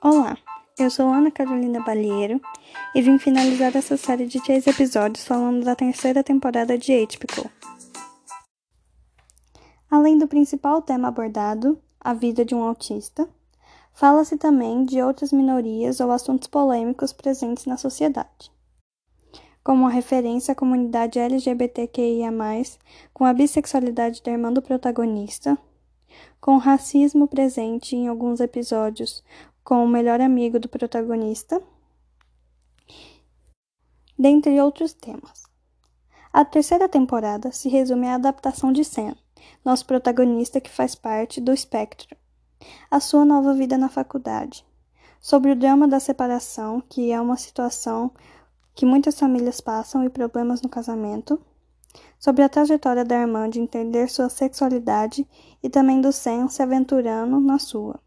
Olá, eu sou Ana Carolina Balheiro e vim finalizar essa série de três episódios falando da terceira temporada de Atypical. Além do principal tema abordado, a vida de um autista, fala-se também de outras minorias ou assuntos polêmicos presentes na sociedade, como a referência à comunidade LGBTQIA, com a bissexualidade da irmã do protagonista, com racismo presente em alguns episódios, com o melhor amigo do protagonista, dentre outros temas. A terceira temporada se resume à adaptação de Sam, nosso protagonista que faz parte do espectro, a sua nova vida na faculdade, sobre o drama da separação, que é uma situação que muitas famílias passam e problemas no casamento sobre a trajetória da irmã de entender sua sexualidade e também do Sam se aventurando na sua.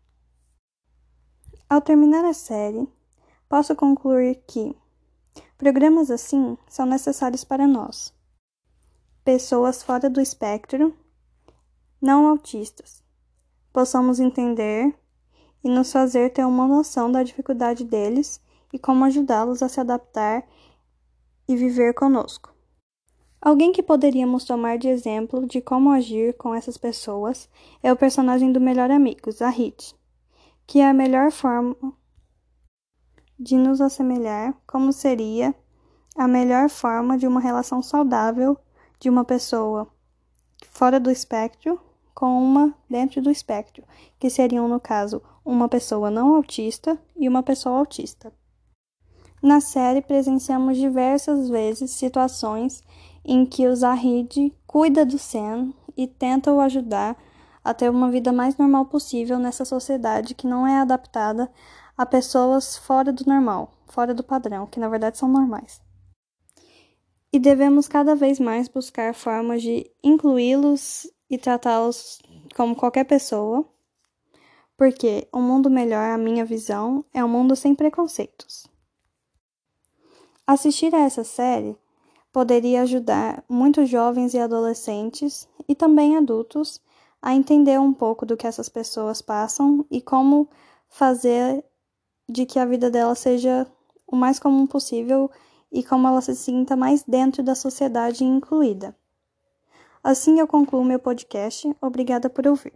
Ao terminar a série, posso concluir que programas assim são necessários para nós, pessoas fora do espectro, não autistas, possamos entender e nos fazer ter uma noção da dificuldade deles e como ajudá-los a se adaptar e viver conosco. Alguém que poderíamos tomar de exemplo de como agir com essas pessoas é o personagem do melhor amigo, Zahid, que é a melhor forma de nos assemelhar como seria a melhor forma de uma relação saudável de uma pessoa fora do espectro com uma dentro do espectro, que seriam, no caso, uma pessoa não autista e uma pessoa autista. Na série, presenciamos diversas vezes situações em que o Zahid cuida do Sam e tenta o ajudar a ter uma vida mais normal possível nessa sociedade que não é adaptada a pessoas fora do normal, fora do padrão, que na verdade são normais. E devemos cada vez mais buscar formas de incluí-los e tratá-los como qualquer pessoa, porque um mundo melhor, a minha visão, é um mundo sem preconceitos. Assistir a essa série poderia ajudar muitos jovens e adolescentes e também adultos a entender um pouco do que essas pessoas passam e como fazer de que a vida dela seja o mais comum possível e como ela se sinta mais dentro da sociedade incluída. Assim eu concluo meu podcast. Obrigada por ouvir.